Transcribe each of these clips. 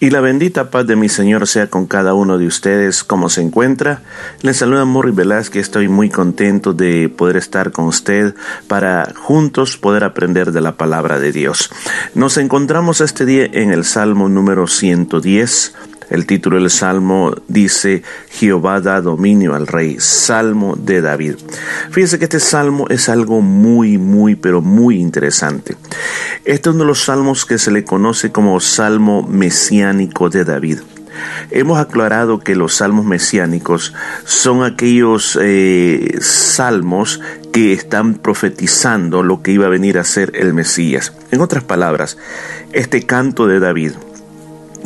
Y la bendita paz de mi Señor sea con cada uno de ustedes, como se encuentra. Les saluda Morri Velázquez, estoy muy contento de poder estar con usted para juntos poder aprender de la palabra de Dios. Nos encontramos este día en el Salmo número 110. El título del salmo dice Jehová da dominio al rey, salmo de David. Fíjense que este salmo es algo muy, muy, pero muy interesante. Este es uno de los salmos que se le conoce como salmo mesiánico de David. Hemos aclarado que los salmos mesiánicos son aquellos eh, salmos que están profetizando lo que iba a venir a ser el Mesías. En otras palabras, este canto de David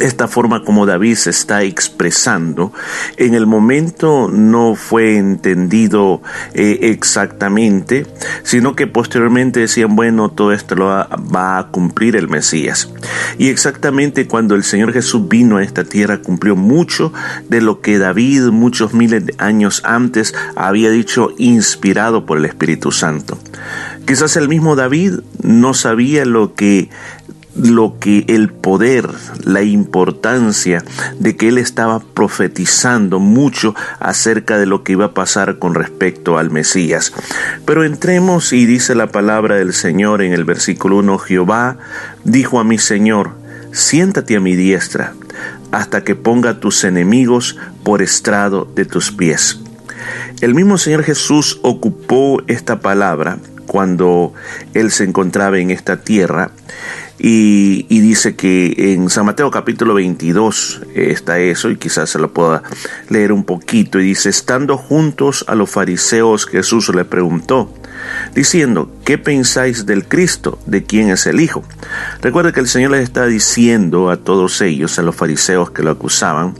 esta forma como David se está expresando, en el momento no fue entendido eh, exactamente, sino que posteriormente decían, bueno, todo esto lo va, a cumplir el Mesías. Y exactamente cuando el Señor Jesús vino a esta tierra, cumplió mucho de lo que David muchos miles de años antes había dicho, inspirado por el Espíritu Santo. Quizás el mismo David no sabía lo que lo que el poder, la importancia de que él estaba profetizando mucho acerca de lo que iba a pasar con respecto al Mesías. Pero entremos y dice la palabra del Señor en el versículo 1, Jehová dijo a mi Señor, siéntate a mi diestra hasta que ponga tus enemigos por estrado de tus pies. El mismo Señor Jesús ocupó esta palabra cuando él se encontraba en esta tierra y, dice que en San Mateo capítulo 22 está eso y quizás se lo pueda leer un poquito y dice, estando juntos a los fariseos Jesús le preguntó, diciendo, ¿qué pensáis del Cristo? ¿De quién es el Hijo? Recuerda que el Señor les está diciendo a todos ellos, a los fariseos que lo acusaban,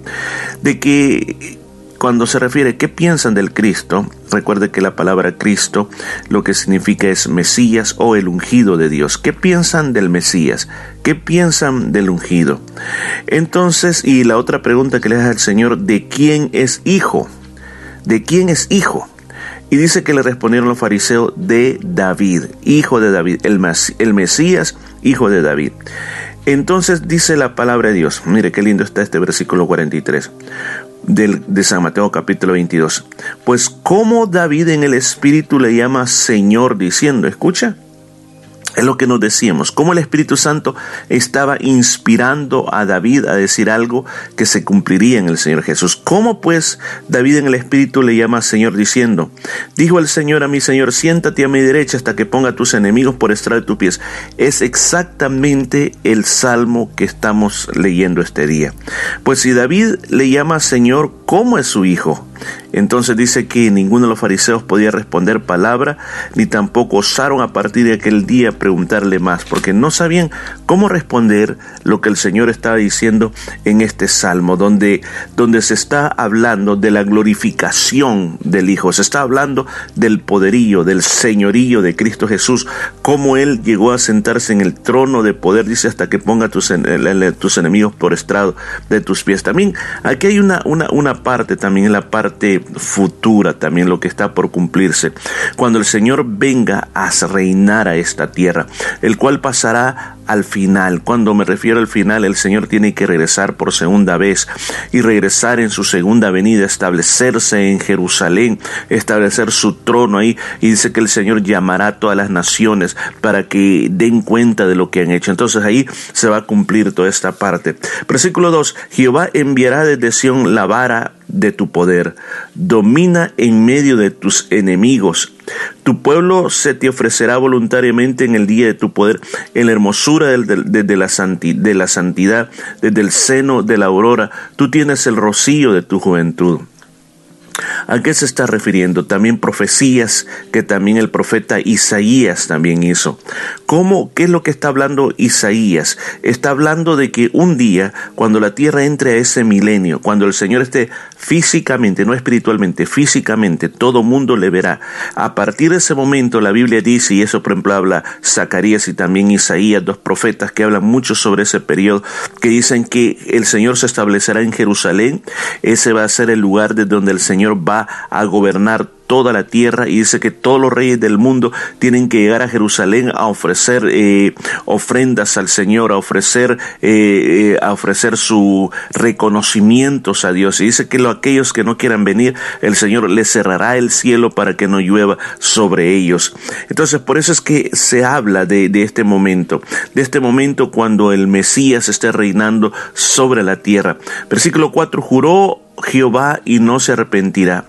de que cuando se refiere qué piensan del Cristo, recuerde que la palabra Cristo lo que significa es Mesías o el ungido de Dios. ¿Qué piensan del Mesías? ¿Qué piensan del ungido? Entonces, y la otra pregunta que le hace al Señor, ¿de quién es hijo? ¿De quién es hijo? Y dice que le respondieron los fariseos de David, hijo de David, el, el Mesías, hijo de David. Entonces dice la palabra de Dios, mire qué lindo está este versículo 43 de San Mateo capítulo 22. Pues como David en el Espíritu le llama Señor diciendo, escucha, es lo que nos decíamos, cómo el Espíritu Santo estaba inspirando a David a decir algo que se cumpliría en el Señor Jesús. ¿Cómo pues David en el Espíritu le llama Señor diciendo, dijo el Señor a mi Señor, siéntate a mi derecha hasta que ponga a tus enemigos por estrado de tus pies? Es exactamente el salmo que estamos leyendo este día. Pues si David le llama Señor, ¿cómo es su hijo? Entonces dice que ninguno de los fariseos podía responder palabra, ni tampoco osaron a partir de aquel día preguntarle más, porque no sabían cómo responder lo que el Señor estaba diciendo en este salmo, donde, donde se está hablando de la glorificación del Hijo, se está hablando del poderío, del señorío de Cristo Jesús, cómo Él llegó a sentarse en el trono de poder, dice, hasta que ponga tus, tus enemigos por estrado de tus pies. También aquí hay una, una, una parte, también en la parte futura, también lo que está por cumplirse, cuando el Señor venga a reinar a esta tierra, el cual pasará al final. Cuando me refiero al final, el Señor tiene que regresar por segunda vez y regresar en su segunda venida, establecerse en Jerusalén, establecer su trono ahí. Y dice que el Señor llamará a todas las naciones para que den cuenta de lo que han hecho. Entonces ahí se va a cumplir toda esta parte. Versículo 2. Jehová enviará desde Sión la vara de tu poder. Domina en medio de tus enemigos. Tu pueblo se te ofrecerá voluntariamente en el día de tu poder, en la hermosura de, la de la santidad, desde el seno de la aurora. Tú tienes el rocío de tu juventud. ¿A qué se está refiriendo? También profecías que también el profeta Isaías también hizo. ¿Cómo? ¿Qué es lo que está hablando Isaías? Está hablando de que un día, cuando la tierra entre a ese milenio, cuando el Señor esté físicamente, no espiritualmente, físicamente, todo mundo le verá. A partir de ese momento la Biblia dice, y eso por ejemplo habla Zacarías y también Isaías, dos profetas que hablan mucho sobre ese periodo, que dicen que el Señor se establecerá en Jerusalén, ese va a ser el lugar de donde el Señor va a gobernar toda la tierra y dice que todos los reyes del mundo tienen que llegar a Jerusalén a ofrecer eh, ofrendas al Señor, a ofrecer, eh, eh, a ofrecer su reconocimientos a Dios. Y dice que lo, aquellos que no quieran venir, el Señor les cerrará el cielo para que no llueva sobre ellos. Entonces, por eso es que se habla de, de este momento, de este momento cuando el Mesías esté reinando sobre la tierra. Versículo 4, juró Jehová y no se arrepentirá.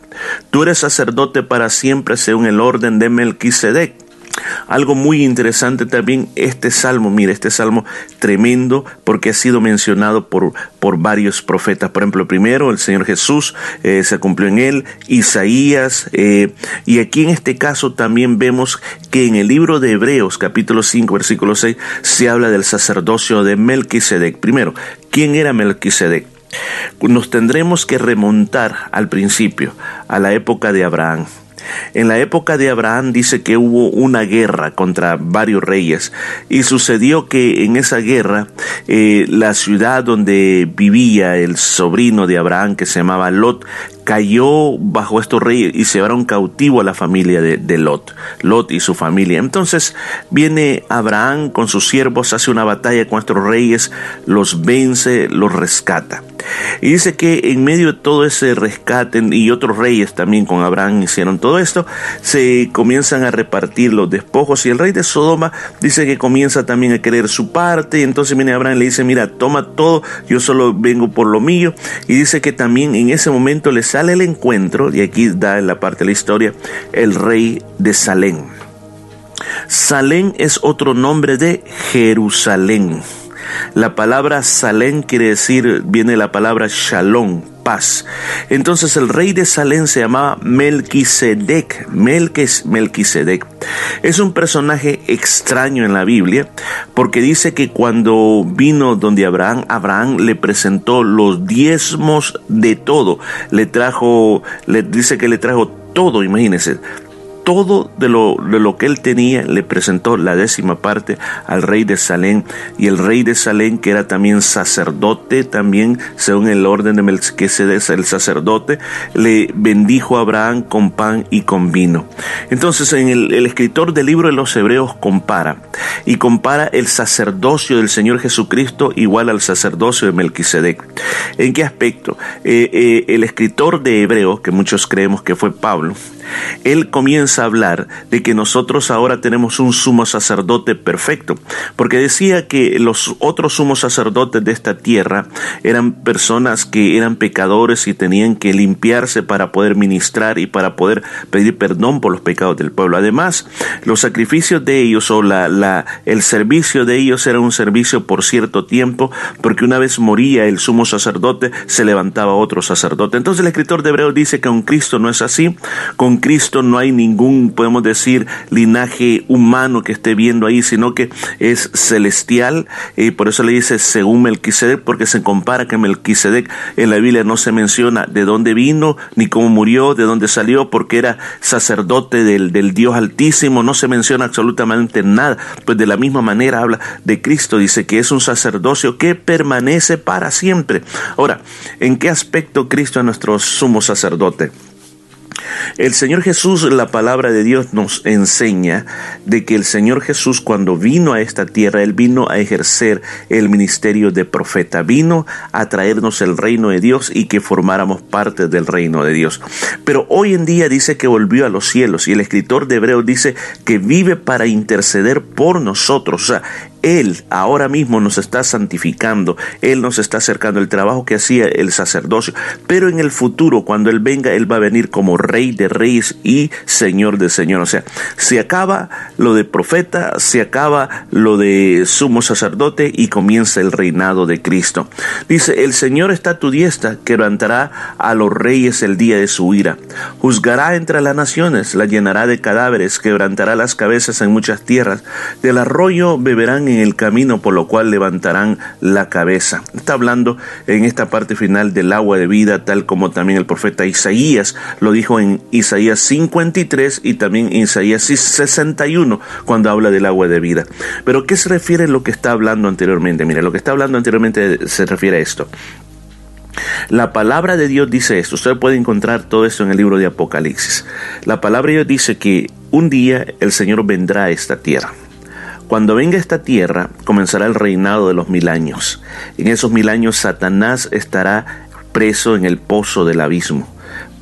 Tú eres sacerdote para siempre según el orden de Melquisedec. Algo muy interesante también este salmo, mira, este salmo tremendo porque ha sido mencionado por, por varios profetas. Por ejemplo, primero el Señor Jesús eh, se cumplió en él, Isaías, eh, y aquí en este caso también vemos que en el libro de Hebreos capítulo 5 versículo 6 se habla del sacerdocio de Melquisedec. Primero, ¿quién era Melquisedec? Nos tendremos que remontar al principio, a la época de Abraham. En la época de Abraham dice que hubo una guerra contra varios reyes y sucedió que en esa guerra eh, la ciudad donde vivía el sobrino de Abraham que se llamaba Lot cayó bajo estos reyes y se llevaron cautivo a la familia de, Lot, Lot y su familia. Entonces viene Abraham con sus siervos, hace una batalla con estos reyes, los vence, los rescata. Y dice que en medio de todo ese rescate y otros reyes también con Abraham hicieron todo esto, se comienzan a repartir los despojos y el rey de Sodoma dice que comienza también a querer su parte y entonces viene Abraham y le dice, mira, toma todo, yo solo vengo por lo mío y dice que también en ese momento les sale el encuentro, y aquí da en la parte de la historia, el rey de Salén. Salén es otro nombre de Jerusalén. La palabra Salén quiere decir, viene la palabra Shalom, paz. Entonces el rey de Salén se llamaba Melquisedec. Melquisedec. Es un personaje extraño en la Biblia porque dice que cuando vino donde Abraham, Abraham le presentó los diezmos de todo. Le trajo, le dice que le trajo todo, imagínense, todo de lo, de lo que él tenía, le presentó la décima parte al rey de Salén, y el rey de Salén, que era también sacerdote, también según el orden de Melquisedec, el sacerdote, le bendijo a Abraham con pan y con vino. Entonces, en el, el escritor del libro de los Hebreos compara, y compara el sacerdocio del Señor Jesucristo igual al sacerdocio de Melquisedec. ¿En qué aspecto? Eh, eh, el escritor de Hebreos, que muchos creemos que fue Pablo, él comienza a hablar de que nosotros ahora tenemos un sumo sacerdote perfecto, porque decía que los otros sumos sacerdotes de esta tierra eran personas que eran pecadores y tenían que limpiarse para poder ministrar y para poder pedir perdón por los pecados del pueblo. Además, los sacrificios de ellos o la, el servicio de ellos era un servicio por cierto tiempo, porque una vez moría el sumo sacerdote, se levantaba otro sacerdote. Entonces el escritor de Hebreos dice que con Cristo no es así, con Cristo no hay ningún, podemos decir, linaje humano que esté viendo ahí, sino que es celestial. Y por eso le dice según Melquisedec, porque se compara que Melquisedec en la Biblia no se menciona de dónde vino, ni cómo murió, de dónde salió, porque era sacerdote del, del Dios Altísimo. No se menciona absolutamente nada. Pues de la misma manera habla de Cristo. Dice que es un sacerdocio que permanece para siempre. Ahora, ¿en qué aspecto Cristo es nuestro sumo sacerdote? El Señor Jesús, la palabra de Dios nos enseña de que el Señor Jesús cuando vino a esta tierra, Él vino a ejercer el ministerio de profeta, vino a traernos el reino de Dios y que formáramos parte del reino de Dios. Pero hoy en día dice que volvió a los cielos y el escritor de Hebreos dice que vive para interceder por nosotros. Él ahora mismo nos está santificando, Él nos está acercando el trabajo que hacía el sacerdocio, pero en el futuro, cuando Él venga, Él va a venir como Rey de Reyes y Señor de Señor. O sea, se acaba lo de profeta, se acaba lo de sumo sacerdote y comienza el reinado de Cristo. Dice, el Señor está a tu diestra, quebrantará a los reyes el día de su ira, juzgará entre las naciones, la llenará de cadáveres, quebrantará las cabezas en muchas tierras, del arroyo beberán en el camino por lo cual levantarán la cabeza. Está hablando en esta parte final del agua de vida, tal como también el profeta Isaías lo dijo en Isaías 53 y también en Isaías 61 cuando habla del agua de vida. Pero ¿qué se refiere a lo que está hablando anteriormente? Mira, lo que está hablando anteriormente se refiere a esto. La palabra de Dios dice esto. Usted puede encontrar todo esto en el libro de Apocalipsis. La palabra de Dios dice que un día el Señor vendrá a esta tierra. Cuando venga esta tierra, comenzará el reinado de los mil años. En esos mil años Satanás estará preso en el pozo del abismo.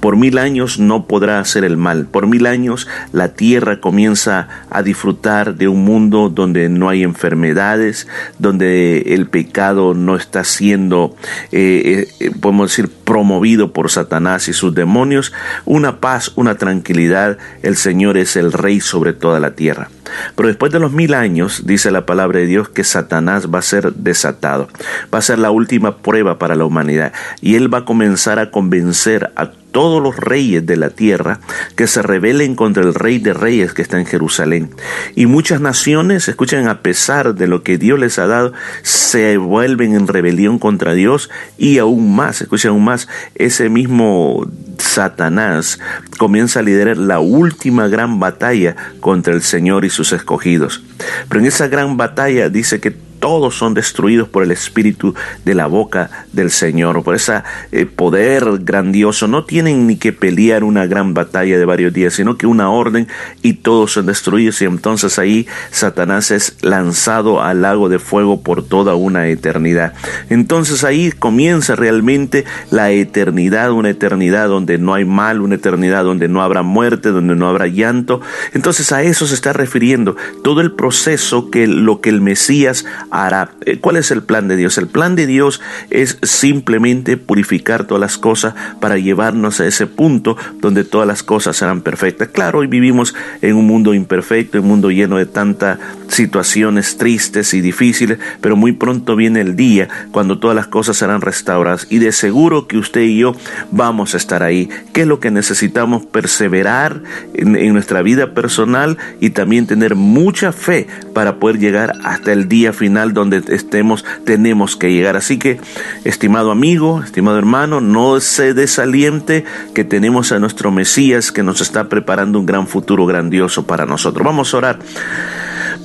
Por mil años no podrá hacer el mal. Por mil años la tierra comienza a disfrutar de un mundo donde no hay enfermedades, donde el pecado no está siendo, eh, eh, podemos decir, promovido por Satanás y sus demonios. Una paz, una tranquilidad. El Señor es el Rey sobre toda la tierra. Pero después de los mil años, dice la palabra de Dios, que Satanás va a ser desatado. Va a ser la última prueba para la humanidad. Y él va a comenzar a convencer a todos los reyes de la tierra que se rebelen contra el rey de reyes que está en Jerusalén. Y muchas naciones, escuchen, a pesar de lo que Dios les ha dado, se vuelven en rebelión contra Dios y aún más, escuchen aún más, ese mismo Satanás comienza a liderar la última gran batalla contra el Señor y sus escogidos. Pero en esa gran batalla dice que todos son destruidos por el espíritu de la boca del Señor, por ese eh, poder grandioso. No tienen ni que pelear una gran batalla de varios días, sino que una orden y todos son destruidos y entonces ahí Satanás es lanzado al lago de fuego por toda una eternidad. Entonces ahí comienza realmente la eternidad, una eternidad donde no hay mal, una eternidad donde no habrá muerte, donde no habrá llanto. Entonces a eso se está refiriendo todo el proceso que lo que el Mesías hará. Eh, ¿Cuál es el plan de Dios? El plan de Dios es simplemente purificar todas las cosas para llevarnos a ese punto donde todas las cosas serán perfectas. Claro, hoy vivimos en un mundo imperfecto, en un mundo lleno de tantas situaciones tristes y difíciles, pero muy pronto viene el día cuando todas las cosas serán restauradas y de seguro que usted y yo vamos a estar ahí. ¿Qué es lo que necesitamos? Perseverar en, en nuestra vida personal y también tener mucha fe para poder llegar hasta el día final donde estemos tenemos que llegar. Así que, estimado amigo, estimado hermano, no se desaliente que tenemos a nuestro Mesías que nos está preparando un gran futuro grandioso para nosotros. Vamos a orar.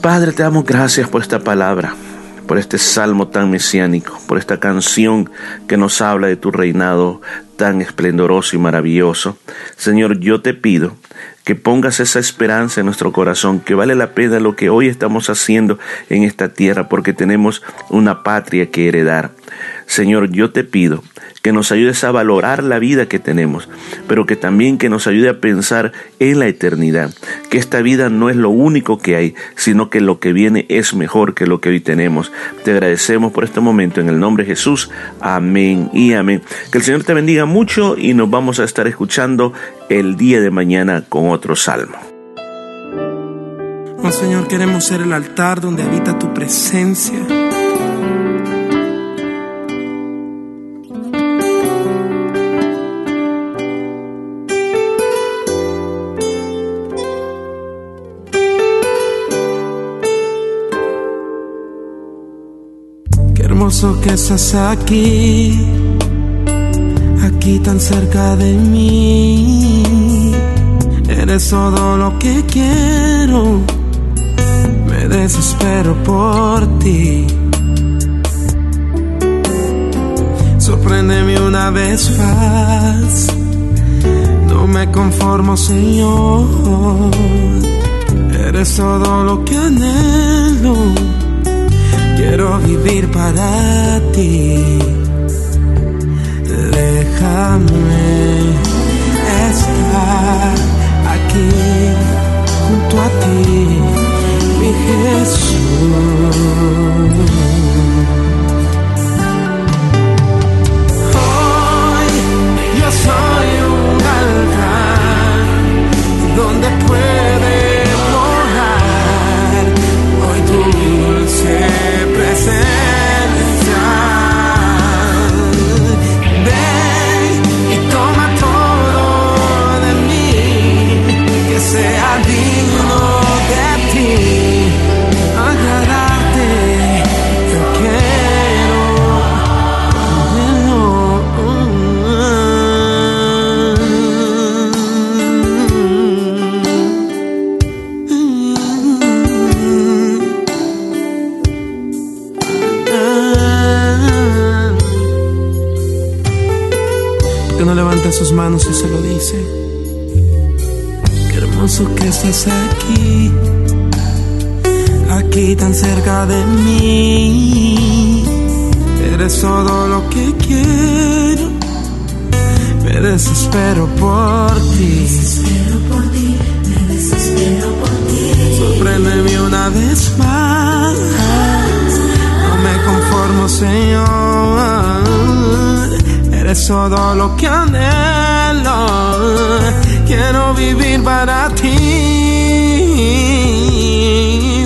Padre, te damos gracias por esta palabra por este salmo tan mesiánico, por esta canción que nos habla de tu reinado tan esplendoroso y maravilloso. Señor, yo te pido que pongas esa esperanza en nuestro corazón, que vale la pena lo que hoy estamos haciendo en esta tierra, porque tenemos una patria que heredar. Señor, yo te pido que nos ayudes a valorar la vida que tenemos, pero que también que nos ayude a pensar en la eternidad, que esta vida no es lo único que hay, sino que lo que viene es mejor que lo que hoy tenemos. Te agradecemos por este momento en el nombre de Jesús. Amén y amén. Que el Señor te bendiga mucho y nos vamos a estar escuchando el día de mañana con otro salmo. Oh Señor, queremos ser el altar donde habita tu presencia. Hermoso que estás aquí, aquí tan cerca de mí. Eres todo lo que quiero, me desespero por ti. Sorpréndeme una vez más, no me conformo, Señor. Eres todo lo que anhelo Quiero vivir para ti. Déjame estar aquí junto a ti, mi Jesús. Se lo dice. Qué hermoso que estás aquí, aquí tan cerca de mí. Eres todo lo que quiero, me desespero por ti. Me desespero por ti, Sorpréndeme una vez más. No me conformo, Señor. Eres todo lo que anhelo. Quiero vivir para ti.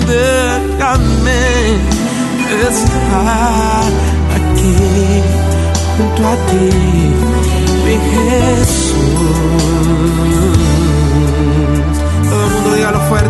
Déjame estar aquí junto a ti, mi Jesús. Todo el mundo dígalo fuerte,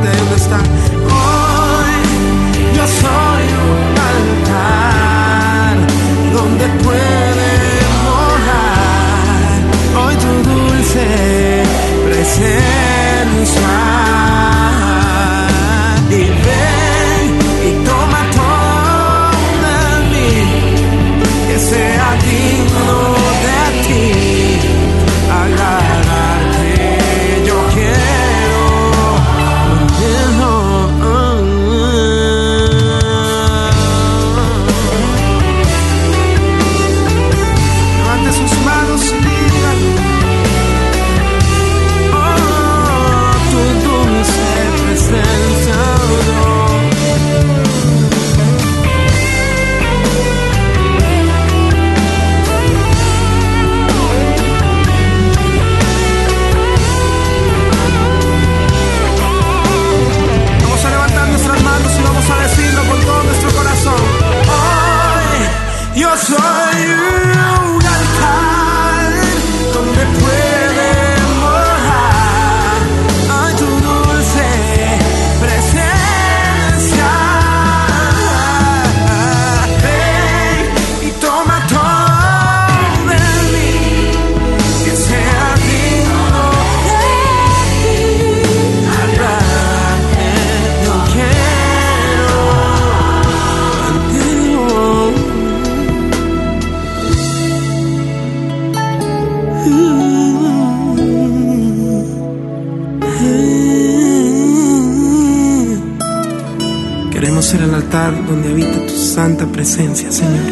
ser el altar donde habita tu santa presencia, Señor.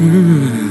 Mm.